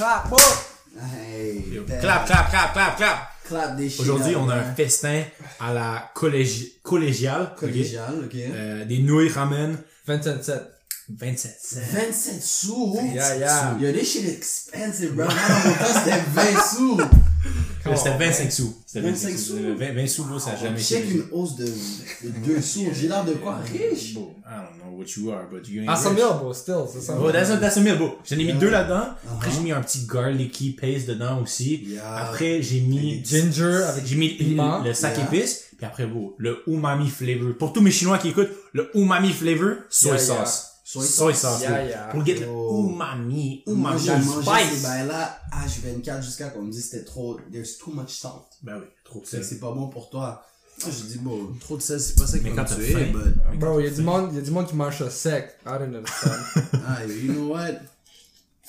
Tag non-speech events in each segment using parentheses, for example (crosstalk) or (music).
clap, boy! Hey, Yo, damn. Clap, clap, clap, clap, clap. Clap des shit Aujourd'hui, up, on a un festin à la collégi- collégiale. ok? Collégial, ok. Euh, des nouilles ramen. 27 7. 27 cents. 27 sous. Yeah, yeah. Yo, this shit expensive, bro. Moi, dans mon temps, c'était 20 sous. C'était 25 sous. C'était 25 sous. Euh, 20, 20 sous, ça a jamais été. Check une hausse de, de 2 sous. J'ai l'air de quoi? Riche? Bro, I don't know what you are, but you ain't Ah, 100 rich. 000, bro, still, c'est ça. Oh, that's a, that's a meal, bro. J'en ai mis Yeah. deux là-dedans. Après, Uh-huh. j'ai mis un petit garlicky paste dedans aussi. Yeah. Après, j'ai mis... Ginger avec J'ai mis piment. le, sac Yeah. épice. Puis après, bro, le umami flavor. Pour tous mes Chinois qui écoutent, le umami flavor, soy Yeah, yeah. sauce. Soy Soy sauce. sauce. Yeah, bro. yeah. Pour get Oh. umami, Moi, umami, j'ai mangé ces spice. bails-là H24 jusqu'à qu'on me dise c'était trop, there's too much salt. Ben oui, trop de sel. c'est pas bon pour toi. Moi, je dis, bon, trop de sel, c'est pas ça qui faim. but, Bro, il y a du monde, il y a du monde qui mange ça sec. I don't understand. (laughs) ah, you know what?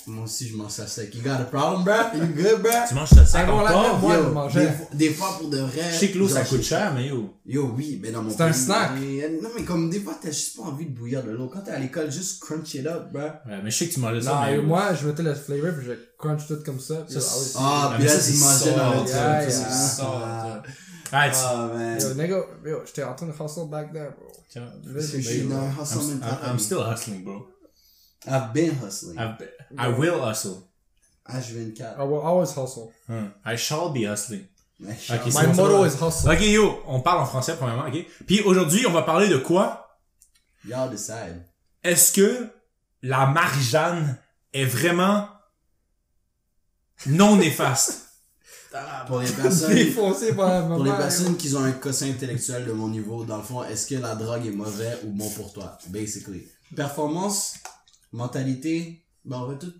Moi aussi, je mange ça sec. You got a problem, bro? You good, bro? Tu manges ça sec Ah, encore? Moi, je Yo, mangeais. des, fois- des fois, pour de vrai. Je sais que l'eau, ça coûte je- cher, mais yo. Yo, oui, mais dans mon C'est un snack. mais- non, mais comme des fois, t'as juste pas envie de bouillir de l'eau. Quand t'es à l'école, juste crunch it up, bro. Ouais, mais je sais que tu mangeais ça, Non, mais yo. moi, je mettais le flavor puis je crunch tout comme ça. puis Ça, yo, Ah, puis là, tu c'est mangeais dans le yeah, truc, yeah. ça. Salt, Ah, Ah, tu- Ah, man. Yo, nigga, yo, j'étais en train de hustle back there, bro. tiens, ben, chiant, yo, hustle mentality. I'm still hustling, bro. I've been hustling. I've, I will hustle. H24. I will always hustle. Hmm. I shall be hustling. My motto is hustle. Ok, yo, on parle en français, premièrement, ok? Puis aujourd'hui, on va parler de quoi? Y'all decide. Est-ce que la Marie-Jeanne est vraiment non néfaste? (laughs) Pour les personnes, Défoncé par la pour les maman. personnes qui ont un quotient intellectuel de mon niveau, dans le fond, est-ce que la drogue est mauvais ou bon pour toi? Basically. Performance, mentalité, ben on va tout.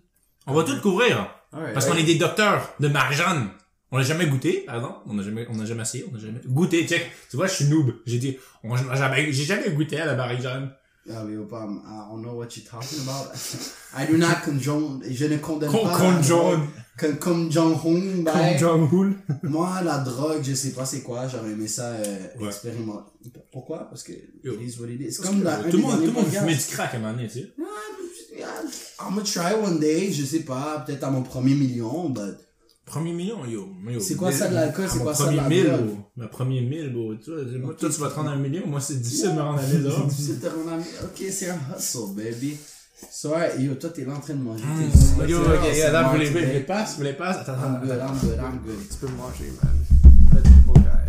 On va tout couvrir. Alright. Parce qu'on est des docteurs de Marie-Jeanne. On l'a jamais goûté, pardon. On n'a jamais, on n'a jamais essayé, on n'a jamais goûté. Check. Tu vois, je suis noob. J'ai dit, on jamais, j'ai jamais goûté à la Marie-Jeanne. Ah, mais pas, I don't know what you're talking about. (laughs) I do not condone, je ne condamne Con, pas. con la John. drogue. Comme, Jong-un, Con ben, Jong-un. Moi, la drogue, je sais pas c'est quoi, j'aurais aimé ça euh, Ouais. expérimenter. Pourquoi? Parce que Yo. it is what it is. C'est comme un tout le monde, tout le monde fumait du crack à un moment donné, tu sais. I'm gonna try one day, je sais pas, peut-être à mon premier million, but Premier million, yo. yo. C'est quoi ça de l'alcool, c'est À mon quoi ça de la mille, bro. Le premier mille, bro. Tu vois, moi, toi, tu vas te rendre à un million. Moi, c'est difficile de me rendre à mille dollars. C'est ton ami. Ok, c'est un hustle, baby. So, ouais, yo, toi, t'es là en train de manger. Mm. tes- Yo, ok, tes- là, vous les, vous les passes, vous les passes. Attends, I'm attends, good, attends. I'm good, I'm good. Tu peux manger, man. Vegetable guy.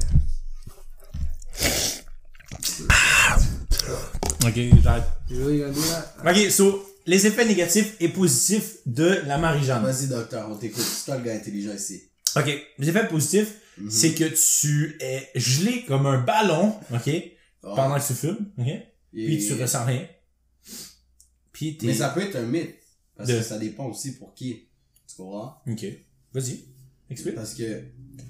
Ok, j'arrête. You really gonna do that? Ok, so, les effets négatifs et positifs de la Marie-Jeanne. Vas-y, docteur, on t'écoute. C'est toi le gars intelligent ici. Ok, les effets positifs, Mhm. c'est que tu es gelé comme un ballon, ok, Oh. pendant que tu fumes, ok, puis Et- tu ressens rien. Puis t'es... Mais ça peut être un mythe. Parce De- que ça dépend aussi pour qui. Tu comprends? Ok, vas-y, explique. Parce que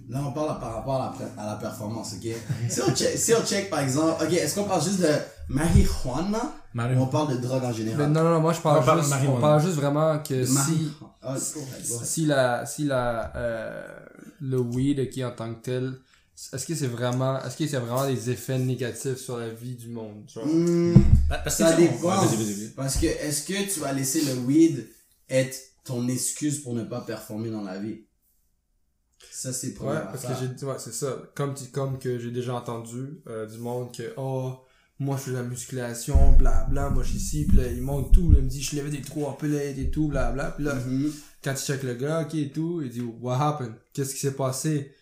là, on parle par rapport à la, pré- à la performance, ok? si, on check, si on check, par exemple, ok, est-ce qu'on parle juste de marijuana Marie- ou on parle de drogue en général? Mais non, non, moi je parle, On parle de juste, marijuana. on parle juste vraiment que si, Ah, si la, si la, euh, le weed qui en tant que tel, est-ce que c'est vraiment, est-ce que c'est vraiment des effets négatifs sur la vie du monde, tu vois? Hmm, Ah, Parce ça que dépend. Ouais, vas-y, vas-y, vas-y. Parce que est-ce que tu vas laisser le weed être ton excuse pour ne pas performer dans la vie? Ça, c'est pour Ouais, parce que j'ai dit, ouais, c'est ça. Comme, tu- comme que j'ai déjà entendu euh, du monde que, oh, moi je fais de la musculation, bla bla, moi je suis ici, pis là, il monte tout, là, il me dit, je levais des trois plates et tout, bla bla, pis là, quand tu check le gars, ok et tout, il dit, what happened? Qu'est-ce qui s'est passé?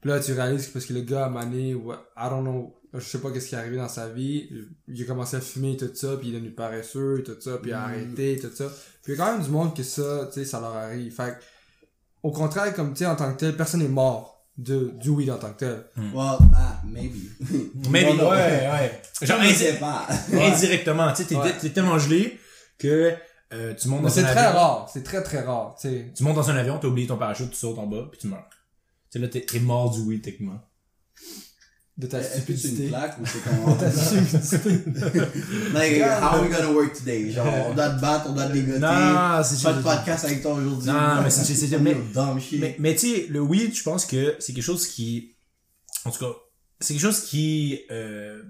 Puis là, tu réalises que parce que le gars a mané, I don't know, je sais pas qu'est-ce qui est arrivé dans sa vie, il a commencé à fumer tout ça, puis il est devenu paresseux, tout ça, puis il a Mhm. arrêté, tout ça. Puis il y a quand même du monde que ça, tu sais, ça leur arrive. Fait que, au contraire, comme tu sais, en tant que tel, personne n'est mort de, du weed en tant que tel. Well, ah, maybe. (laughs) Maybe, Non, non. ouais, ouais. Genre, Je indi- sais pas. (laughs) indirectement, tu sais, t'es, Ouais. t'es tellement gelé que euh, tu montes dans c'est un très avion. rare, c'est très très rare, tu sais. Tu montes dans un avion, t'as oublié ton parachute, tu sautes en bas, puis tu meurs. Tu sais, là, t'es, t'es mort du weed, techniquement. De ta Est-ce que c'est une plaque ou c'est (laughs) comment? Ta stupidité. like, how are we gonna work today? Genre, on doit te battre, on doit te dégoter. Non, c'est Pas de podcast avec toi aujourd'hui. Non, mais c'est- c'est- c'est- mais- Dumb shit. Mais, mais tu sais, le weed, je pense que c'est quelque chose qui, en tout cas, c'est quelque chose qui, euh,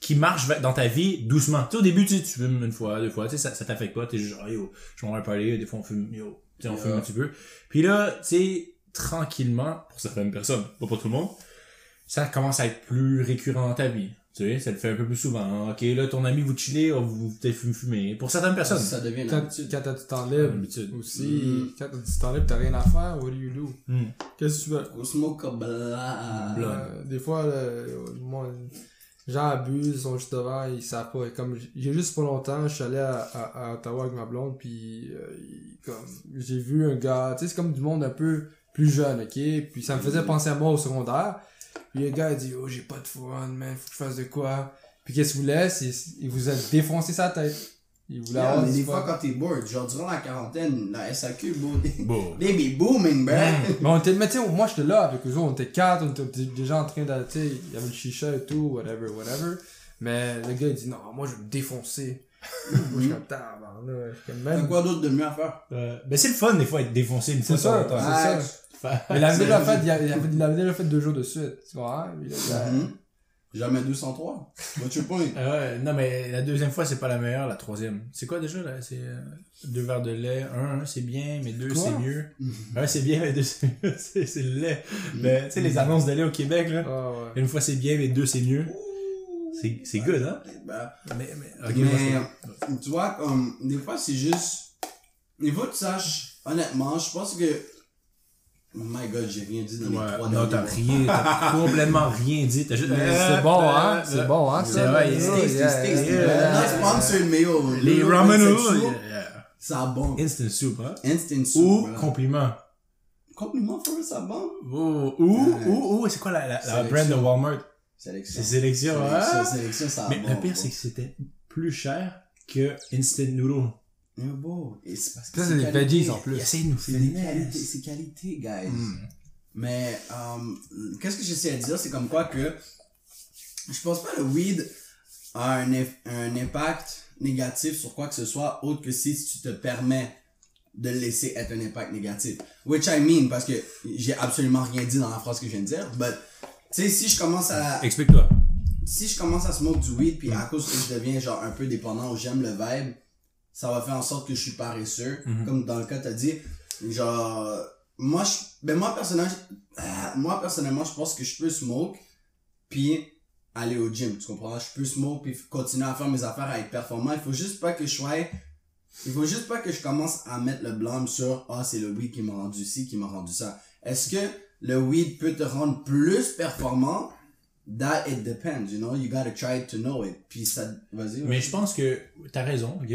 qui marche va- dans ta vie doucement. Tu sais, au début, tu, sais, tu fumes une fois, deux fois, tu sais, ça, ça t'affecte pas, t'es juste genre, yo, je m'en vais parler, des fois on fume, yo, tu sais, on fume un petit peu. Puis là, tu sais, tranquillement, pour certaines personnes, pas pour tout le monde, ça commence à être plus récurrent dans ta vie. Tu sais, ça le fait un peu plus souvent. Ok, là, ton ami, vous chillez, oh, vous vous peut-être fume- fumer. Pour certaines personnes. Ça devient une Quand, quand t'as du temps libre aussi, Mhm. quand t'as du temps libre, t'as rien à faire, what do you do? Hmm. Qu'est-ce que tu veux? Go smoke a blah. Blah. Euh, des fois, moi, les gens abusent, ils sont juste devant, ils savent pas. Et Comme j'ai juste pas longtemps, je suis allé à, à, à Ottawa avec ma blonde, puis euh, comme j'ai vu un gars, tu sais, c'est comme du monde un peu plus jeune, ok? Puis ça me faisait penser à moi au secondaire. Puis le gars, il dit, oh, j'ai pas de fun, man, faut que je fasse de quoi? Puis qu'est-ce qu'il voulait? C'est, il vous a défoncé sa tête. Il voulait Yeah, avoir mais des fois, quand t'es bored, genre durant la quarantaine, la SAQ, bro, Bon. they be booming, bro. Mais on était, mais tu sais, moi j'étais là avec eux autres, on était quatre, on était déjà en train de, tu sais, il y avait le chicha et tout, whatever, whatever. Mais le gars il dit non, moi je vais me défoncer. moi je suis comme même. quoi d'autre de mieux à faire? Euh, ben c'est le fun des fois être défoncé une fois ça, temps ça. Mais il avait déjà fait, il deux jours de suite, tu vois, hein, là, a- Mhm. Jamais 203. What's your point? Ah ouais, non mais la deuxième fois c'est pas la meilleure, la troisième. C'est quoi déjà là? C'est euh, deux verres de lait, un, un, c'est bien, mais deux c'est mieux. Un c'est bien, mais deux c'est mieux, (laughs) c'est le lait. Mais tu sais les annonces de lait au Québec là, Ah ouais. une fois c'est bien, mais deux c'est mieux. C'est c'est good hein? Ben, Mais mais tu vois, comme, des fois, c'est juste. Il faut que tu saches, honnêtement, je pense que. Oh my god, j'ai rien dit dans les Ouais, trois non, derniers t'as rien, t'as (laughs) complètement rien dit. T'as juste. Mais Euh, c'est bon, hein, c'est bon, hein, c'est vrai, sponsored, yo. Les le ramen noodles. Ça bon. Instant soup, hein. Instant soup. Ou compliment. Compliment for ça bon. Ou, ou, ou, ou, c'est quoi la, la, la brand de Walmart? Sélection. C'est sélection, hein? sélection, ça Mais bon. le pire, c'est que c'était plus cher que Instant Noodle. Mais bon, et c'est parce que Ça, c'est des veggies en plus. C'est des qualités, c'est qualité, guys. Hmm. Mais, euh, qu'est-ce que j'essaie de dire, c'est comme quoi que je pense pas le weed a un, un impact négatif sur quoi que ce soit autre que si tu te permets de le laisser être un impact négatif. Which I mean, parce que j'ai absolument rien dit dans la phrase que je viens de dire, but, tu sais, si je commence à, Explique-toi. si je commence à smoke du weed puis à cause que je deviens genre un peu dépendant ou j'aime le vibe, ça va faire en sorte que je suis paresseux, Mhm. comme dans le cas t'as dit. Genre moi je ben moi personnellement ah, moi personnellement je pense que je peux smoke puis aller au gym, tu comprends? Je peux smoke puis continuer à faire mes affaires à être performant, il faut juste pas que je sois il faut juste pas que je commence à mettre le blâme sur ah c'est le weed qui m'a rendu ci, qui m'a rendu ça. Est-ce que le weed peut te rendre plus performant? That it depends, you know, you gotta try to know it. Puis ça, vas-y. Mais je pense que t'as raison, ok?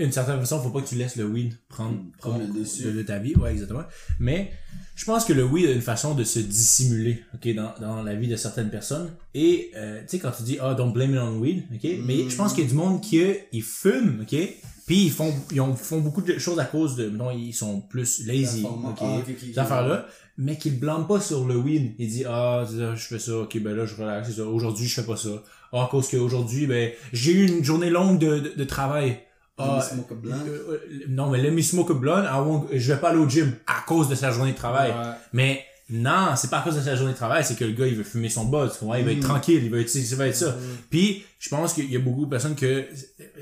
D'une certaine façon, faut pas que tu laisses le weed prendre, Prendre le dessus. de, de ta vie, ouais, exactement. Mais je pense que le weed a une façon de se dissimuler, ok, dans, dans la vie de certaines personnes. Et euh, tu sais quand tu dis ah don't blame it on weed, ok, mais je pense qu'il y a du monde qui ils fument, ok, puis ils font ils ont- font beaucoup de choses à cause de, non ils sont plus lazy, ok, Ah, affaires là. Mais qu'ils blâment pas sur le weed. Il dit, ah, je fais ça, ok, ben là, je relaxe, c'est ça. Aujourd'hui, je fais pas ça. Ah, à cause qu'aujourd'hui, ben, j'ai eu une journée longue de, de, de travail. Ah, Let me smoke a blunt. euh, non, mais let me smoke a blunt, I won't- je vais pas aller au gym à cause de sa journée de travail. Ouais. Mais non, c'est pas à cause de sa journée de travail, c'est que le gars, il veut fumer son buzz, tu comprends? Il va être tranquille, il va être, ça va être ça. Puis, je pense qu'il y a beaucoup de personnes que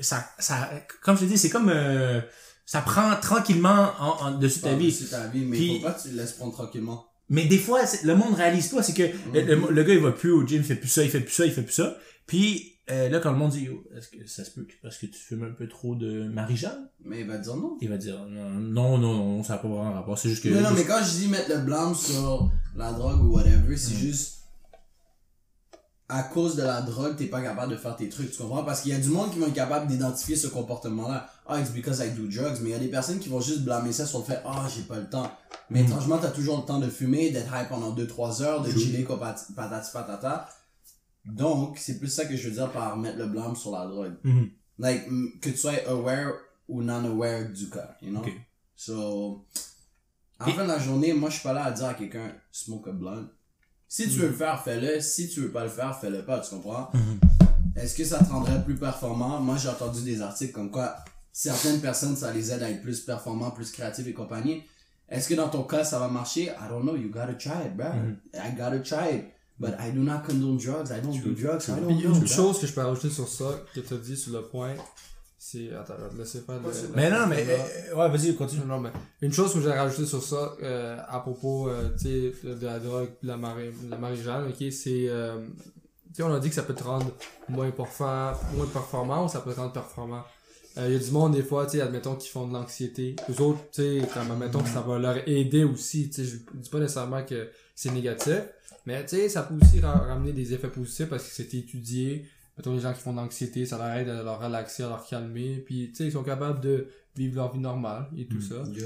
ça, ça, comme je te dis, c'est comme, euh, ça prend tranquillement en, en dessus ta vie. ta vie, mais Puis- que tu le laisses prendre tranquillement. Mais des fois, le monde réalise pas, c'est que le, le- le gars, il va plus au gym, il fait plus ça, il fait plus ça, il fait plus ça. Puis, euh, là, quand le monde dit, Yo, est-ce que ça se peut que parce que tu fumes un peu trop de Marie-Jeanne? Mais il va dire non. Il va dire, non, non, non, non, ça n'a pas vraiment rapport, c'est juste que... Non, non, mais quand je dis mettre le blâme sur la drogue ou whatever, c'est juste à cause de la drogue, t'es pas capable de faire tes trucs, tu comprends? Parce qu'il y a du monde qui vont être capable d'identifier ce comportement-là. Ah, it's because I do drugs. Mais il y a des personnes qui vont juste blâmer ça sur le fait, ah, j'ai pas le temps. Mais étrangement, t'as toujours le temps de fumer, d'être high pendant 2-3 heures, de chiller quoi, patati patata. Donc, c'est plus ça que je veux dire par mettre le blâme sur la drogue. Mhm. Like, mm, que tu sois aware ou non-aware du cas, you know? So, la fin de la journée, moi, je suis pas là à dire à quelqu'un, smoke a blunt. Si tu veux le faire, fais-le. Si tu veux pas le faire, fais-le pas, tu comprends? Est-ce que ça te rendrait plus performant? Moi, j'ai entendu des articles comme quoi certaines personnes, ça les aide à être plus performants, plus créatifs et compagnie. Est-ce que dans ton cas, ça va marcher? I don't know. You gotta try it, bro. I gotta try it. But I do not condone drugs. I don't do drugs. I don't Puis know. une chose que je peux rajouter sur ça, que tu as dit sur le point, c'est. Attends, je vais te laisser faire. le- Mais non, mais, euh, ouais, vas-y, continue. Non, non, mais une chose que j'ai rajouté sur ça, euh, à propos, euh, tu sais, de, de la drogue, de la, mari la marijuana, ok, c'est, euh, tu sais, on a dit que ça peut te rendre moins performant, moins performant ou ça peut te rendre performant? Il y a du monde, des fois, tu sais, admettons, qui font de l'anxiété. Eux autres, tu sais, admettons que ça va leur aider aussi, tu sais, je dis pas nécessairement que c'est négatif, mais tu sais, ça peut aussi ra- ramener des effets positifs parce que c'est étudié. Mettons, les gens qui font de l'anxiété, ça leur aide à leur relaxer, à leur calmer, puis tu sais, ils sont capables de vivre leur vie normale et tout ça. Yo.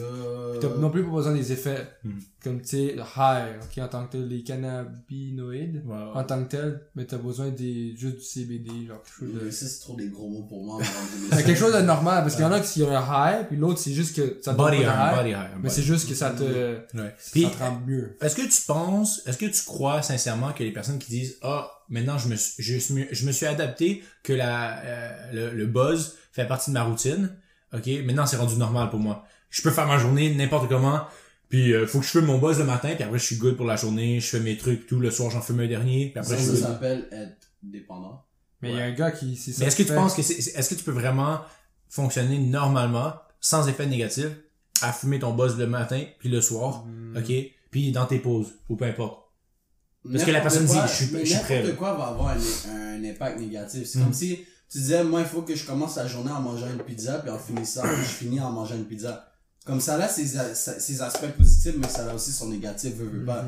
Puis T'as non plus pas besoin des effets Hmm. comme tu sais le high ok, en tant que tel les cannabinoïdes Ouais, en tant que tel mais t'as besoin des juste du CBD genre quelque chose de Yo, ça, c'est trop des gros mots pour moi. (laughs) quelque chose de normal parce qu'il y en a qui ont un high puis l'autre c'est juste que ça te Body de high, high body high. mais c'est juste que ça te Ouais. Puis, ça te rend mieux est-ce que tu penses, est-ce que tu crois sincèrement que les personnes qui disent, ah, maintenant je me, suis- je, je me suis adapté, que la, euh, le, le buzz fait partie de ma routine, ok, maintenant c'est rendu normal pour moi. Je peux faire ma journée n'importe comment, puis euh, faut que je fume mon buzz le matin, puis après je suis good pour la journée, je fais mes trucs, tout le soir j'en fume un dernier, puis après Ça, je ça s'appelle être dépendant. mais il y a un gars qui ça Mais est-ce que tu penses que c'est, est-ce que tu peux vraiment fonctionner normalement, sans effet négatif, à fumer ton buzz le matin, puis le soir, Hmm. ok, puis dans tes pauses, ou peu importe. Parce que la personne dit, je suis- je suis prêt, N'importe quoi va avoir un, un impact négatif. C'est Mm. comme si tu disais, moi, il faut que je commence la journée en mangeant une pizza, puis en finissant, je finis en mangeant une pizza. Comme ça, là, ses, ses aspects positifs, mais ça a aussi son négatif, veut, veut pas.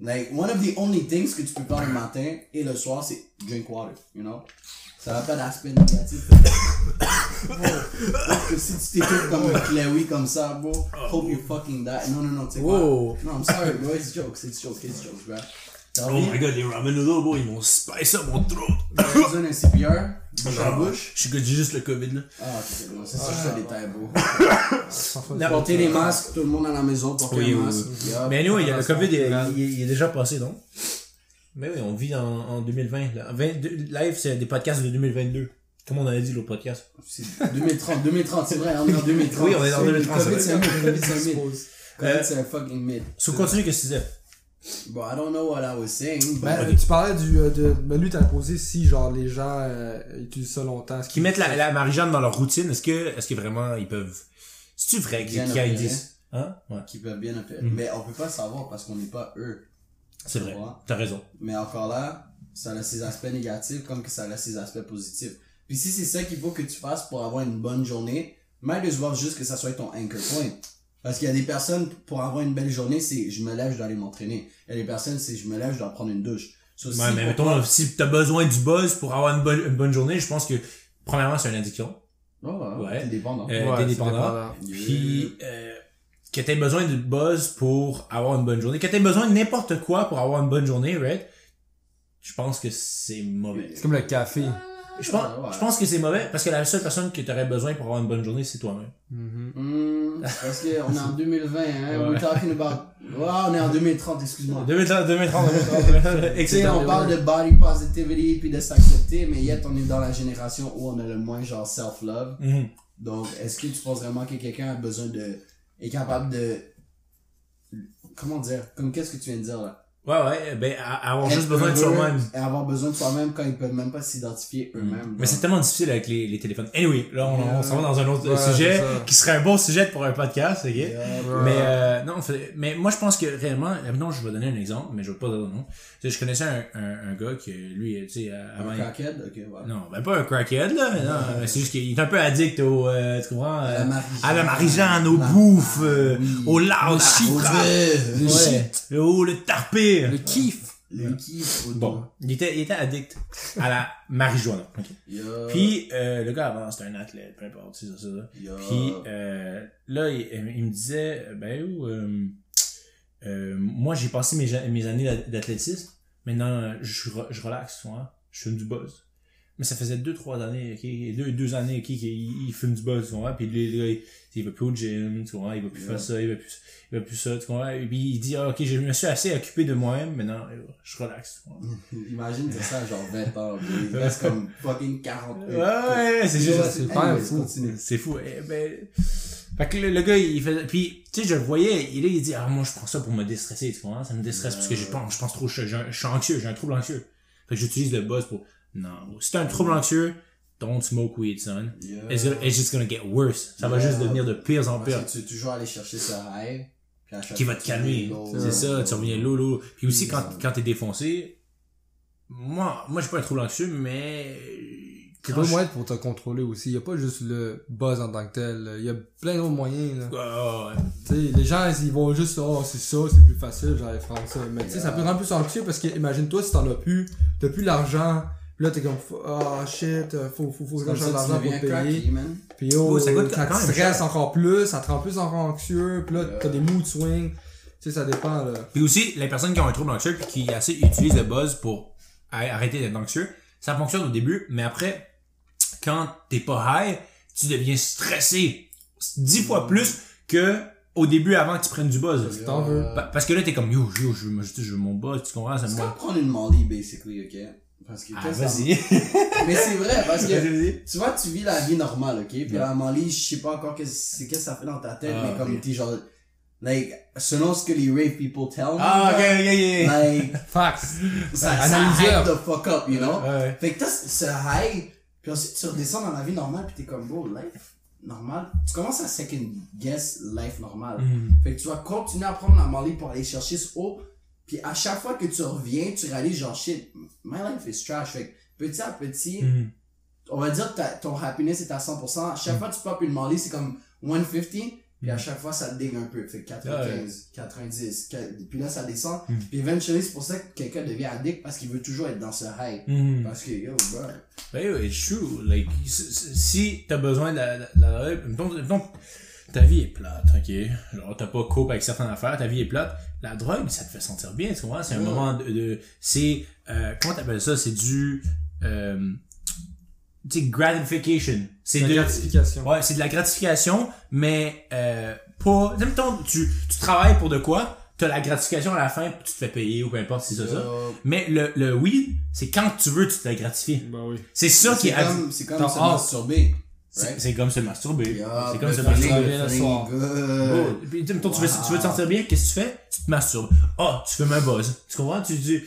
Like, one of the only things que tu peux faire le matin et le soir, c'est drink water, you know? Ça n'a pas d'aspect négatif. Bro, que si tu t'écoutes comme un Chloé comme ça, bro, hope you fucking die. Non, non, non, tu sais quoi? Non, I'm sorry, bro, it's jokes, it's jokes, it's jokes, bro. Oh my god, les ramen noodles, bro, ils m'ont spice up mon throat. T'as besoin d'un CPR? Bouche à bouche? Je suis good, j'ai juste le COVID, là. Ah, ok, bon, c'est ça, c'est des détails, bro. Portez les masques, tout le monde à la maison, portez Oui, un oui, masque. oui. Yup. Mais anyway, il y a le COVID, il, grave. il- il est déjà passé, donc. Mais oui, on vit en, en 2020. Là. 22 live, c'est des podcasts de 2022. Comme on avait dit l'autre podcast. C'est 2030, 2030, c'est vrai, on est en 2030. Oui, on est en C'est- 2030, COVID, c'est c'est un mythe, COVID, c'est un mythe. (laughs) COVID, Euh, c'est un fucking mythe. So, continue, qu'est-ce que tu disais? Bon, I don't know what I was saying, but... Ben, tu parlais du euh, de ben lui t'as posé si genre les gens euh, utilisent ça longtemps Qui mettent la, la marijuana dans leur routine, est-ce que, est-ce que vraiment ils peuvent. C'est-tu vrai qu'ils disent? Hein? Ouais. qui peuvent bien appeler. Mhm. Mais on peut pas savoir parce qu'on n'est pas eux. C'est vrai. T'as raison. Mais encore là, ça a ses aspects négatifs comme que ça a ses aspects positifs. Puis si c'est ça qu'il faut que tu fasses pour avoir une bonne journée, might as well juste que ça soit ton anchor point. Parce qu'il y a des personnes, pour avoir une belle journée, c'est je me lève, je dois aller m'entraîner. Il y a des personnes, c'est je me lève, je dois prendre une douche. Ouais, mais mettons, toi- si t'as besoin du buzz pour avoir une bonne, une bonne journée, je pense que, premièrement, c'est une addiction. Oh, ouais, Ouais. t'es dépendant. Euh, Ouais, t'es c'est dépendant. dépendant. Puis, euh, que t'aies besoin de buzz pour avoir une bonne journée. Que t'aies besoin de n'importe quoi pour avoir une bonne journée, right? Je pense que c'est mauvais. c'est comme le café Je pense, Ouais, ouais. je pense que c'est mauvais parce que la seule personne que t'aurais besoin pour avoir une bonne journée, c'est toi-même. Mhm. Hmm, parce qu'on est en (laughs) 2020, hein. Ouais. We're talking about... Ouais, on est en 2030, excuse-moi. 2030, 2030, 2030. Tu sais, on parle de body positivity puis de s'accepter, mais yet on est dans la génération où on a le moins genre self-love. Mhm. Donc, est-ce que tu penses vraiment que quelqu'un a besoin de. est capable de. Comment dire? Comme qu'est-ce que tu viens de dire là? Ouais, ouais, ben, à- avoir juste besoin de soi-même. Et avoir besoin de soi-même quand ils peuvent même pas s'identifier eux-mêmes. Mais c'est tellement difficile avec les, les téléphones. Anyway, là, on, on s'en va dans un autre Ouais, sujet qui serait un bon sujet pour un podcast, ok? Yeah, Mais euh, non, fait- mais moi je pense que réellement, non, je vais donner un exemple, mais je vais pas donner de nom. Tu sais, je connaissais un, un, un gars qui lui, tu sais, avant. Un crackhead? Ok, ouais. Non, ben pas un crackhead là, mais non, mais c'est juste qu'il est un peu addict au, euh, tu comprends, À la euh, Marie-Jeanne. à la Marie-Jeanne, aux La- bouffes, euh, oui. au shit. Le shit. le haut, le tarpé. le kiff Le kiff. au Bon, il était, il était addict à la marijuana. Puis euh, le gars avant c'était un athlète, peu importe, c'est ça, c'est ça. Puis euh, là, il, il me disait, ben où, euh, euh, moi j'ai passé mes, années d'a- d'athlétisme, maintenant euh, je, je relaxe, tu vois, je fume du buzz. Mais ça faisait deux, trois années, ok, deux, deux années, ok, qu'il il fume du buzz, tu vois, puis il, va plus au gym, tu vois, il va plus faire ça, il va plus, il va plus ça, tu vois, et puis il dit, ah, ok, je me suis assez occupé de moi-même, maintenant, je relaxe, tu vois. (laughs) Imagine c'est ça, genre 20 ans. puis Il reste comme fucking 40 Ouais, ouais, c'est juste, c'est fou. C'est fou. Eh ben, Fait que le, le gars, il fait, puis, tu sais, je le voyais, il, il dit, ah, moi, je prends ça pour me déstresser, tu comprends? Ça me déstresse parce que je pense, je pense trop, je, je, je suis anxieux, j'ai un trouble anxieux. Fait que j'utilise le buzz pour, non, si t'as un trouble anxieux, don't smoke weed, son. Yeah. It's, gonna- it's just gonna get worse. Ça va juste devenir de pire en pire. Parce que tu veux toujours aller chercher ce chaque Qui va te calmer. C'est ça, tu reviens loulou. Puis aussi, quand, quand t'es défoncé, moi, moi, j'ai pas un trouble anxieux, mais, C'est pas je- moyen pour te contrôler aussi. Il y a pas juste le buzz en tant que tel. Il y a plein d'autres moyens, là. Ah, ouais. Les gens, ils vont juste, oh, c'est ça, c'est plus facile, j'allais prendre ça. Mais tu sais, ça peut rendre plus anxieux parce que, imagine-toi, si t'en as plus, t'as plus l'argent, là, t'es comme, ah, shit, euh, faut, faut, faut que ça, l'argent pour payer. cracky. Puis oh, ça coûte ça quand te même stresse cher. encore plus, ça te rend plus encore anxieux, puis là, t'as des mood swings. Tu sais, ça dépend, là. Puis aussi, les personnes qui ont un trouble anxieux puis qui assez utilisent le buzz pour arrêter d'être anxieux, ça fonctionne au début, mais après, quand t'es pas high, tu deviens stressé dix fois plus que au début avant que tu prennes du buzz. Si t'en veux. Pa- Parce que là, t'es comme, yo, yo, je veux, je veux mon buzz, tu comprends? Ça C'est me comme prendre une Molly, basically, ok? Parce que Ah, vas-y. (laughs) Mais c'est vrai, parce que tu vois, tu vis la vie normale, ok? Puis Ouais. la Molly, je sais pas encore qu'est-ce c'est qu'est-ce que ça fait dans ta tête, Ah, mais comme ok. t'es genre, like, selon ce que les rave people tell me, Ah, ok, ok, ok. like, (laughs) Fax. ça, ça hype the fuck up, you know? Ouais. Fait que t'as ce ce high, puis ensuite tu redescends dans la vie normale, puis t'es comme, bro, life normal. Tu commences à second guess life normal. Mhm. Fait que tu vas continuer à prendre la Molly pour aller chercher ce haut. Puis à chaque fois que tu reviens, tu réalises genre shit, my life is trash. Fait que petit à petit, Mhm. on va dire que ta- ton happiness est à 100%. À chaque fois que tu popes une Molly, c'est comme 150. Puis à chaque fois, ça te digue un peu. Fait que 95, 90. que- Puis là, ça descend. Mm. Puis eventually, c'est pour ça que quelqu'un devient addict parce qu'il veut toujours être dans ce high. Parce que, yo, bro. Ben oui, it's true. Like, si- t'as besoin de la, la, la drogue, mettons, mettons, ta vie est plate, ok? Genre, t'as pas cope avec certaines affaires, ta vie est plate. La drogue, ça te fait sentir bien, tu comprends? C'est un Ouais. moment de, de c'est, euh, comment t'appelles ça? C'est du, euh, tu sais, gratification. C'est La de, gratification. ouais, c'est de la gratification, mais, euh, pas, tu tu, tu travailles pour de quoi? T'as la gratification à la fin, tu te fais payer ou peu importe si c'est ça. Yo, Mais le, le weed, c'est quand tu veux, tu te la gratifies. Bah oui. C'est ça qui C'est est comme, c'est comme se masturber. C'est right? c'est comme se masturber. C'est comme but se masturber. le soir. good. Oh, puis, tu tu, veux, tu veux te sentir bien, qu'est-ce que tu fais? Tu te masturbes. Ah, tu fais un buzz. Tu comprends? Tu, tu,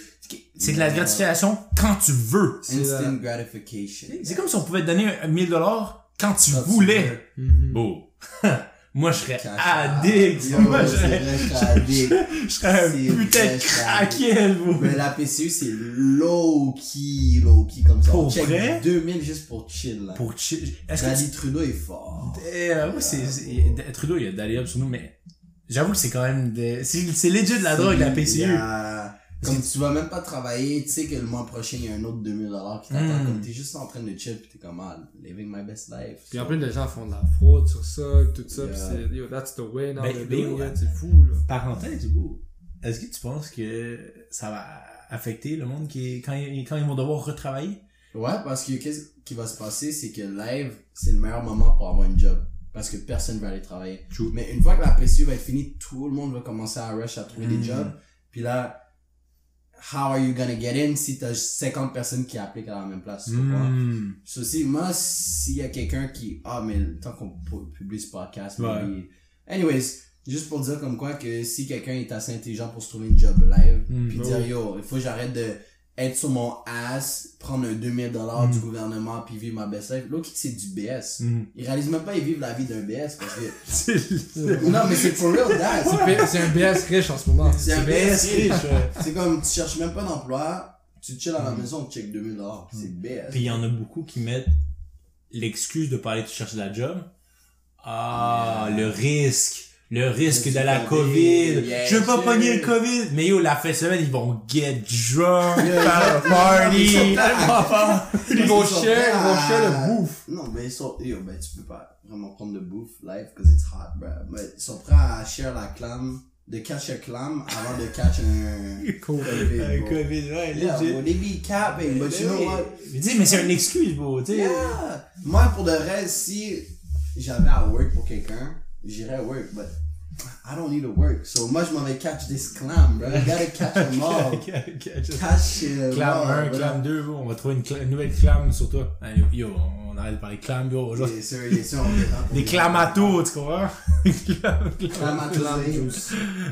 c'est de la gratification quand tu veux. C'est Instant la- gratification. C'est comme si on pouvait te donner un 1000 dollars quand tu Quand tu voulais. Mhm. (laughs) Moi, je serais addict. Yo, Moi, je serais, vrai, je serais addict. (laughs) je serais un putain de craquel, bro. Mais la PCU, c'est low-key, low-key comme ça. Pour On check vrai? 2000 juste pour chill, là. Pour chill. Est-ce que Daddy Trudeau est fort. tu... Eh, euh, oui, c'est, c'est- Trudeau, il y a Dali Up sur nous, mais j'avoue que c'est quand même des, c'est, c'est legit de la drogue, la PCU. Comme tu vas même pas travailler, tu sais que le mois prochain, il y a un autre 2000 dollars qui t'attend. Mm. Comme t'es juste en train de chill pis t'es comme, ah, living my best life. Puis en plus, les gens font de la fraude sur ça, tout ça, Yeah. pis c'est, yo, that's the way now, Ben, ben, it, c'est fou, là. Parenthèse, est-ce que tu penses que ça va affecter le monde qui quand, ils, quand ils vont devoir retravailler? Ouais, parce que qu'est-ce qui va se passer, c'est que live, c'est le meilleur moment pour avoir un job. Parce que personne va aller travailler. True. Mais une fois que la PCU va être finie, tout le monde va commencer à rush à trouver des jobs. Puis là, how are you gonna get in si t'as 50 personnes qui appliquent à la même place? Hmm. Ceci, moi, s'il y a quelqu'un qui, ah, mais tant qu'on pu- publie ce podcast, Ouais. maybe- Anyways, juste pour dire comme quoi que si quelqu'un est assez intelligent pour se trouver une job live, Mm, puis bah dire, yo, il faut que j'arrête de être sur mon ass, prendre un 2000 dollars Mm. du gouvernement puis vivre ma best life. L'autre, c'est du BS. Hmm. Ils réalisent même pas, ils vivent la vie d'un BS parce que, (laughs) non, mais c'est for real, dad. (laughs) C'est un BS riche en ce moment. C'est un BS riche, ouais. C'est comme, tu cherches même pas d'emploi, tu chill à la Mm. maison, tu check 2000 dollars. C'est BS. Puis il y en a beaucoup qui mettent l'excuse de pas aller chercher la job. Ah, le risque. Le risque de la COVID, yes, Je veux pas pogner le COVID. Mais yo, la fin de semaine, ils vont get drunk, faire party. Ils vont prêts (laughs) ils vont share le bouffe. Non, mais ils sont, yo, ben, tu peux pas vraiment prendre de bouffe live because it's hot, bro. Mais ils sont prêts à share la clam, de catch a clam avant de catch un (laughs) Cool. COVID, Un bro. COVID, ouais, Yeah, bro, they be capping, but you know Mais what? dis, mais c'est une excuse, bro, tu sais. Yeah. Moi, pour de vrai, si j'avais à work pour quelqu'un, j'irais work, but I don't need to work. So, moi, je m'en vais catch this clam, bro. I gotta catch them (laughs) all. Catch them Clam all, 1, bro. clam 2, bon, on va trouver une, nouvelle clam sur toi. Yo, on arrête de parler clam, yo. aujourd'hui. Yes, sir, yes, sir, on Des les- clamatos, tu comprends? (laughs) Clam- clam- Clamatos.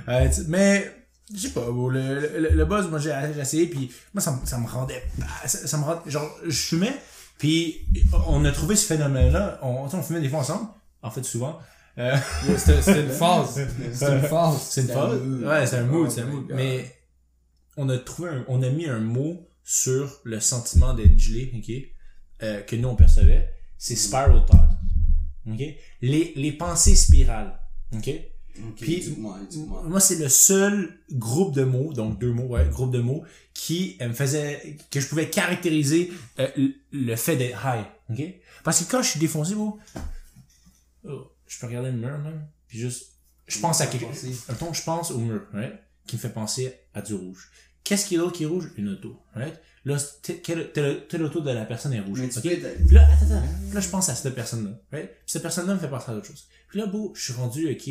Euh, mais, je sais pas, bon, le, le, le buzz, moi, j'ai essayé, puis moi, ça, me- ça me rendait, ça, ça me rendait, genre, je fumais, puis on a trouvé ce phénomène-là, on, on fumait des fois ensemble, en fait, souvent. Euh, C'était une phase. C'était une (laughs) phase. c'est une C'est un phase? mood. Ouais, c'est un mood, c'est un mood. Mais, on a trouvé un, on a mis un mot sur le sentiment d'être gelé, ok, euh, que nous, on percevait. C'est spiral thought. Ok? Les, les pensées spirales. Ok? Ok, Puis, moi, c'est le seul groupe de mots, donc deux mots, ouais, groupe de mots, qui euh, me faisait, que je pouvais caractériser euh, le- fait d'être high, ok? Parce que quand je suis défoncé, bro, oh, je peux regarder le mur, man, puis juste, je pense à quelque chose. Attends, je pense au mur, right? Qui me fait penser à du rouge. Qu'est-ce qui est l'autre qui est rouge? Une auto, right? Là, telle, auto de la personne est rouge, Mais Puis là, attends, attends. Là, je pense à cette personne-là. Right? Puis cette personne-là me fait penser à d'autres choses. Puis là, beau, je suis rendu, ok,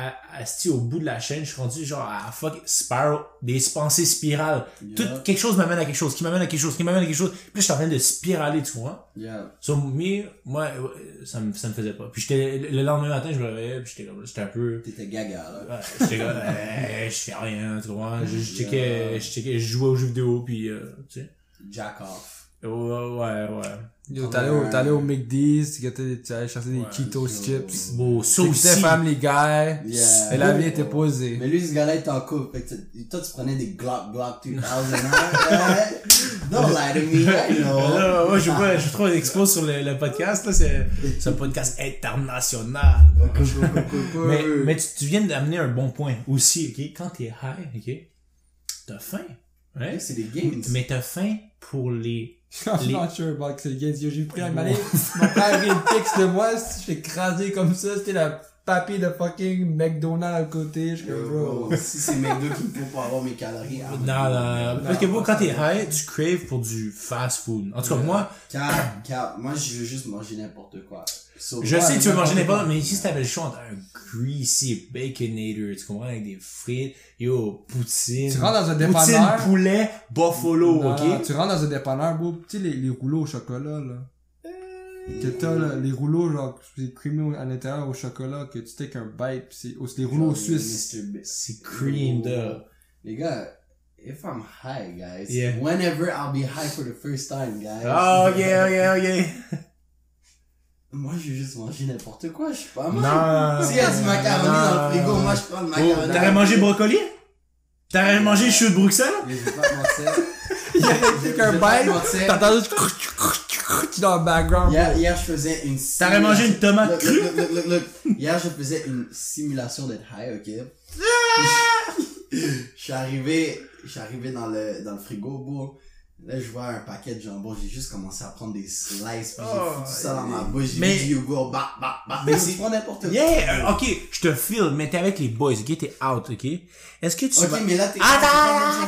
à, à, au bout de la chaîne, je suis rendu genre à fuck spiral, des pensées spirales. Yeah. Tout, quelque chose m'amène à quelque chose, qui m'amène à quelque chose, qui m'amène à quelque chose. Puis je suis en train de spiraler, tu vois. Yeah. So, me, moi, euh, ça me, ça me faisait pas. Puis j'étais, le lendemain matin, je me réveillais, puis j'étais comme, j'étais un peu, T'étais gaga, là. ouais, j'étais comme, (laughs) je fais rien, tu vois. Je, je checkais, je checkais, je jouais aux jeux vidéo, puis, euh, tu sais. Jack off. Ouais, ouais, ouais. Yo, t'allais au, t'allais au McDee's, tu étais- tu allais chercher des Ouais, Cheetos so- chips. Bon, ça aussi. Family Guy. Yeah. Et la vie était posée. Mais lui, ce gars-là, il était en couple. Fait que toi, tu prenais des Glock Glock (laughs) 2000, hein? Don't lie to me, I (laughs) know. Là, moi, je vois, je suis trop expo sur le, le podcast, là, c'est, c'est un podcast international. mais, mais tu, tu viens d'amener un bon point aussi, ok? Quand t'es high, ok? T'as faim, right? c'est des games. Mais t'as faim pour les, (laughs) I'm Les- not sure about the games. Yo, J'ai pris un malin. (laughs) Mon père avait une pixe de moi. si J'étais écrasé comme ça. C'était la papier de fucking McDonald's à côté. Je suis comme, bro. Si c'est mes deux qui me font pour avoir mes calories. non, non, non. Parce que bon, quand t'es high, tu craves pour du fast food. En tout cas, moi, Cap, cap. Moi, je veux juste manger n'importe quoi. So, je ouais, sais que tu veux manger n'importe mais ici, si t'avais le choix entre un greasy baconator, tu comprends, avec des frites, yo, poutine. Tu rentres dans un Poutine, dépanneur. poulet, buffalo, Non, ok? Tu rentres dans un dépanneur, bro. Tu sais, les, les rouleaux au chocolat, là. Que t'as, là, les rouleaux, genre, c'est creamé à l'intérieur au chocolat, que tu take un bite, pis c'est, oh, c'est les rouleaux suisses. C'est creamed up. Les gars, if I'm high, guys, Yeah. whenever I'll be high for the first time, guys. Ah, ok, ok, ok. Moi, je veux juste manger n'importe quoi, je suis pas mal. S'il y a du macaroni dans le frigo, moi, je prends le Oh, macaroni. T'aurais mangé brocoli? T'aurais mangé chou de Bruxelles? Mais je vais pas te mentir. (laughs) Il y bite, t'entends juste dans le background. Hier, hier, je faisais une T'aurais mangé une tomate crue? Look, look, look, look. Hier, je faisais une simulation d'être high, ok? (laughs) je suis arrivé, je suis arrivé dans le, dans le frigo, bro. Là, je vois un paquet de jambon. J'ai juste commencé à prendre des slices, puis Oh, j'ai foutu ça dans ma bouche. J'ai mais- dit, you go, bah, bah, bah. Mais Mais c'est- pas n'importe quoi. Yeah, ok, je te file, mais t'es avec les boys, ok, t'es out, ok? Est-ce que tu Ok, vas, mais là, t'es... Attends,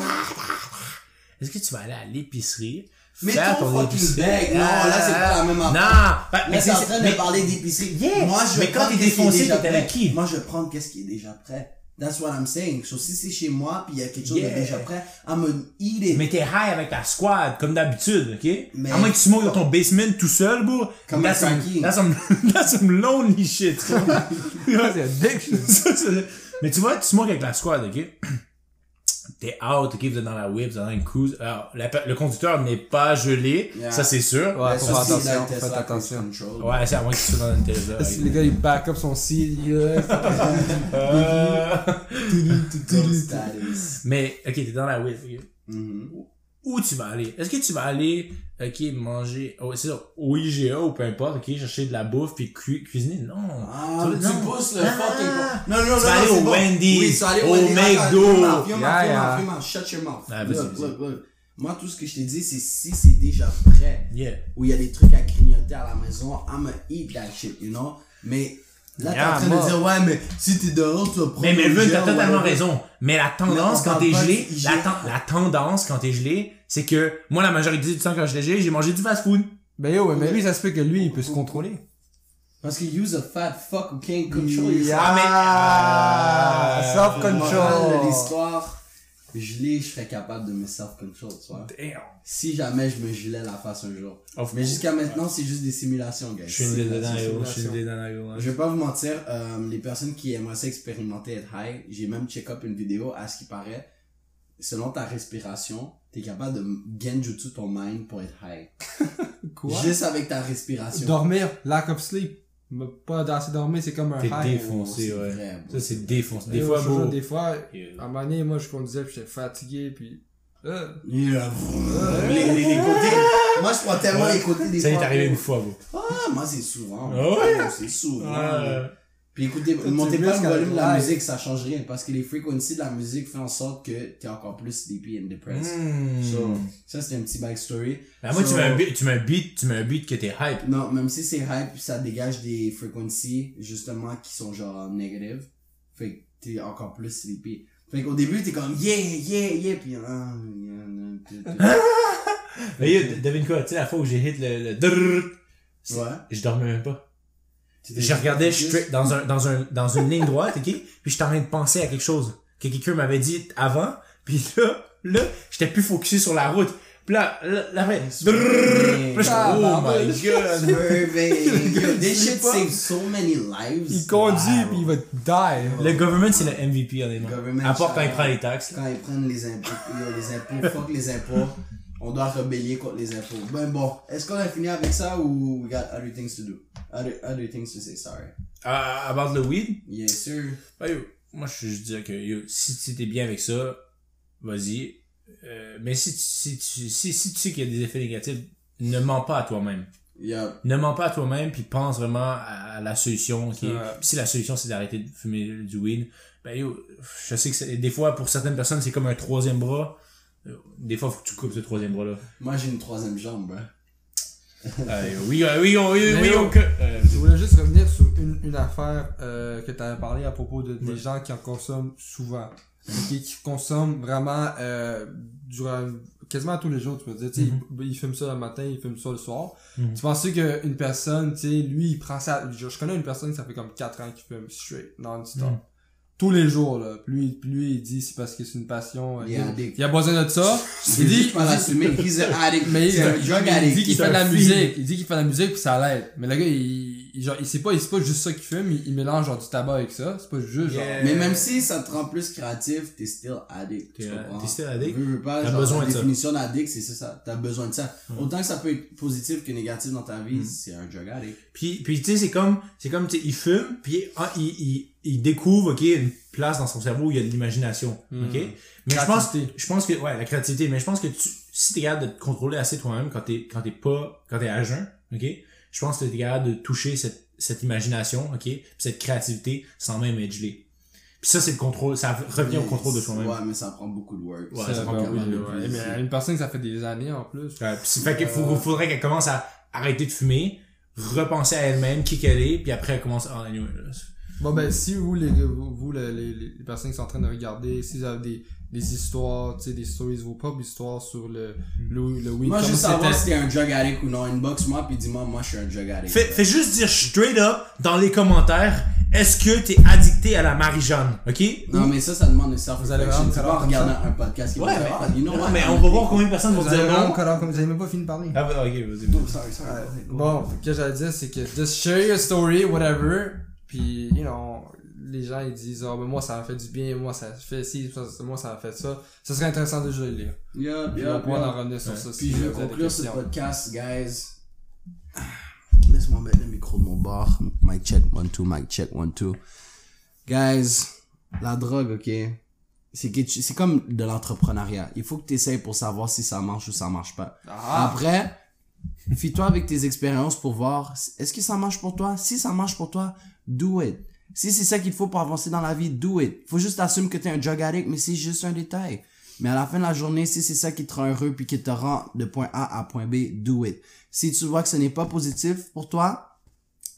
est-ce que tu vas aller à l'épicerie, Mais ton ton fucking bag, non, là, c'est pas la même affaire. Non, bah, mais t'es en train mais- de parler d'épicerie. Yeah, Moi, je mais quand t'es défoncé, t'es avec qui? Moi, je vais prendre qu'est-ce qui est déjà prêt. That's what I'm saying. So, si c'est chez moi, puis il y a quelque chose Yeah. de déjà prêt, I'm gonna eat it. Mais t'es high avec ta squad, comme d'habitude, ok? Mais- À moins que tu smokes dans ton basement tout seul, bro. Comme that's un some, that's some, (laughs) that's some lonely shit? (laughs) (laughs) C'est addiction. Mais tu vois, tu smokes avec la squad, ok? (clears throat) T'es out, ok? Vous êtes dans la whip, vous êtes dans une cruise. Alors, la le conducteur n'est pas gelé, Yeah. ça c'est sûr. Ouais, dans attention, faites attention. Ouais, c'est à moins que tu sois dans une Tesla. Si les gars, ils back up son seat, là. (laughs) Euh. (laughs) Mais, ok, t'es dans la whip, ok? Mhm. Où tu vas aller? Est-ce que tu vas aller, ok, manger, oh, c'est ça, au IGA ou peu importe, ok, chercher de la bouffe puis cu- cuisiner? Non. Ah, Tu vas- tu non. pousses le Ah. fucking... Non, non, non, Tu vas aller au bon. Wendy's, Oui, tu vas aller au McDo. Fear mouth, Yeah. Shut your mouth. Ah, Look, look, look. Moi, tout ce que je t'ai dit, c'est si c'est déjà prêt, Yeah. où il y a des trucs à grignoter à la maison, I'ma eat that shit, you know? Mais là, t'es Yeah, en train moi. de dire, ouais, mais si t'es dehors, tu vas prendre Mais Melvin, t'as totalement raison. Mais la tendance Mais quand t'es gelé, la, hygiène. ten- la tendance quand t'es gelé, c'est que moi, la majorité du temps quand j'étais gelé, j'ai mangé du fast food. Ben yo, mais lui, ça se peut que lui, il peut se contrôler. Parce que use a fat fuck who can't control Yeah. yourself. Ah, Le self-control. moral de l'histoire, gelé, je serais capable de me self-control, tu vois. Damn. Si jamais je me gelais la face un jour. Of Mais jusqu'à maintenant, c'est juste des simulations, guys. Je suis une Je suis une. Je vais pas vous mentir, euh, les personnes qui aimeraient ça expérimenter être high, j'ai même check up une vidéo, à ce qui paraît, selon ta respiration, t'es capable de genjutsu ton mind pour être high. (laughs) Quoi? Juste avec ta respiration. Dormir, lack of sleep. Mais Pas assez dormir, c'est comme un T'es high. défoncé, ouais. vrai. Ça, c'est défoncé. Des Et fois, beau. Des fois, à un moment donné, moi, je conduisais, puis j'étais fatigué, puis... Euh, Yeah. Les, les, les côtés. Moi, je prends tellement Ouais. les côtés des Ça y est fois, arrivé une fois, beau. Ah, moi, c'est souvent. Ah ouais? C'est souvent. Ouais. Puis écoutez, montez pas le volume de la musique, ça change rien. Parce que les frequencies de la musique font en sorte que t'es encore plus sleepy and depressed. Hmm. So, ça, c'est un petit backstory. Ben, moi, So- tu mets un beat, tu mets un beat, tu mets un beat que t'es hype. Non, même si c'est hype, ça dégage des frequencies, justement, qui sont genre négatives. Fait que t'es encore plus sleepy. Fait qu'au début, t'es comme yeah, yeah, yeah, pis ah, yeah, non, tu- tu- Mais yo, devine quoi, tu sais, la fois où j'ai hit le, le drrrr, Ouais. je dormais même pas. Je regardais juste- straight dans un, dans un, dans une ligne droite, ok? Puis j'étais en train de penser à quelque chose que quelqu'un m'avait dit avant. Puis là, là, j'étais plus focusé sur la route. Puis là, là, je suis Ah, oh my god. (laughs) Yo, (laughs) this Je shit pas. save so many lives. il conduit, Wow. puis il va die. Le government, c'est le MVP, honnêtement. À part quand il prend les taxes. Quand ils prennent les impôts, yo, les impôts, fuck les impôts. On doit rebeller contre les impôts. Ben bon, est-ce qu'on a fini avec ça ou we got other things to do? Other, other things to say, sorry. Uh, about the weed, Yes, sir. Ben, yo, moi, je je disais que yo, si tu t'es bien avec ça, vas-y. Euh, mais si tu, si, tu, si, si tu sais qu'il y a des effets négatifs, ne mens pas à toi-même. Yeah. Ne mens pas à toi-même, puis pense vraiment à, à la solution. Qui est, si la solution, c'est d'arrêter de fumer du weed, ben yo, je sais que des fois, pour certaines personnes, c'est comme un troisième bras. Euh, Des fois, faut que tu coupes ce troisième bras-là. Moi, j'ai une troisième jambe, bro. Euh, oui, oui, oui, Mais oui, yo, on- que- euh, Je voulais juste revenir sur une, une affaire euh, que tu avais parlé à propos de, des gens qui en consomment souvent. Ok, qui consomment vraiment euh, durant quasiment tous les jours, tu peux dire. Tu sais, il, il fume ça le matin, il fume ça le soir. Mhm. Tu penses qu'une personne, tu sais, lui, il prend ça. Je, je connais une personne, ça fait comme 4 ans qu'il fume straight, non-stop. Mhm. Tous les jours, là. Puis lui, il dit c'est parce que c'est une passion. euh, Il addict. il a besoin de ça. Il (laughs) il dit, pas l'assumer. He's an addict. mais il, il- il dit qu'il fait de la musique. Il dit qu'il fait de la musique puis ça l'aide. Mais le gars, il, il, genre, il sait pas, c'est pas juste ça qu'il fume, il, il mélange genre du tabac avec ça. C'est pas juste genre. Yeah. Mais même si ça te rend plus créatif, t'es still addict. Tu T'es- still addict? Veux, veux pas, T'as genre, besoin la de ça. définition d'addict, c'est ça, ça. T'as besoin de ça. Autant que ça peut être positif que négatif dans ta vie, c'est un drug addict. Puis, puis tu sais, c'est comme, c'est comme, tu sais, il fume, puis ah, il, il, il découvre, ok, une place dans son cerveau où il y a de l'imagination, Mm. ok? Mais je pense, je pense que, ouais, la créativité, mais je pense que tu, si t'es capable de te contrôler assez toi-même quand t'es, quand t'es pas, quand t'es à jeun, ok, je pense que t'es capable de toucher cette, cette imagination, ok, puis cette créativité sans même être gelé. Puis ça, c'est le contrôle, ça revient au contrôle de soi-même. Ouais, mais ça prend beaucoup de work. Ouais, Ça, ça prend capable de ouais. plus. Mais une personne que ça fait des années en plus. Ouais, puis c'est fait qu'il faudrait qu'elle commence à arrêter de fumer, repenser à elle-même, qui qu'elle est, puis après elle commence, ah, anyway, là, c'est- Bon ben si vous les vous, vous les, les, les personnes qui sont en train de regarder, si vous avez des, des histoires, tu sais, des stories, vos propres histoires sur le le, le weed, Moi, juste savoir si c'était. t'es un drug addict ou non. Inbox moi, puis dis-moi, moi, je suis un drug addict. Fais, fais juste dire straight up dans les commentaires, est-ce que t'es addicté à la Marie-Jeanne, ok? Non, mais ça, ça demande une self Vous allez vraiment faire regarder un podcast qui Ouais, mais, ah, you know non, what, mais on va voir combien de personnes vont dire non. comme vous avez même pas fini de parler. Ah, bah, ok, vas-y. Oh, sorry, sorry. Bon, ce que j'allais dire c'est que just share your story, whatever, puis you know, les gens ils disent ah ben moi ça m'a fait du bien, moi ça fait ci, moi ça m'a fait ça. Ça serait intéressant de le lire. Yup, Puis on pouvoir en revenir sur Ouais. ça. si Puis je vais conclure ce podcast, guys. Laisse-moi mettre le micro de mon bar. Mic check, one, two, mic check, one, two. Guys, la drogue, ok? C'est que tu- c'est comme de l'entrepreneuriat. Il faut que tu essayes pour savoir si ça marche ou ça marche pas. Ah, Après, fie-toi avec tes expériences pour voir est-ce que ça marche pour toi? Si ça marche pour toi, do it. Si c'est ça qu'il faut pour avancer dans la vie, do it. Faut juste assumer que t'es un drug addict, mais c'est juste un détail. Mais à la fin de la journée, si c'est ça qui te rend heureux puis qui te rend de point A à point B, do it. Si tu vois que ce n'est pas positif pour toi,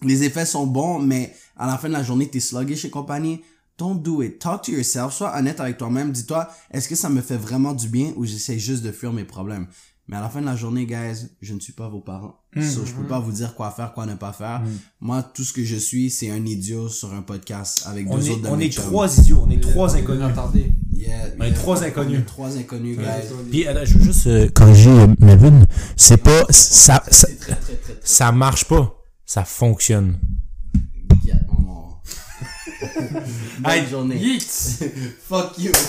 les effets sont bons, mais à la fin de la journée, t'es sluggish et compagnie, don't do it. Talk to yourself. Sois honnête avec toi-même. Dis-toi, est-ce que ça me fait vraiment du bien ou j'essaie juste de fuir mes problèmes? Mais à la fin de la journée, guys, je ne suis pas vos parents. Mm. So, je peux pas vous dire quoi faire, quoi ne pas faire. Moi, tout ce que je suis, c'est un idiot sur un podcast avec On deux est, autres de on est chums. trois idiots, on est trois inconnus. Yeah, On est yeah. trois On est inconnus. Trois inconnus, guys. Puis, attends, je veux juste euh, corriger euh, Melvin. C'est pas, ça, ça, C'est très, très, très, très. ça marche pas. Ça fonctionne. Yeah. Oh. (laughs) Bonne Hey, journée. Yeet! (laughs) Fuck you.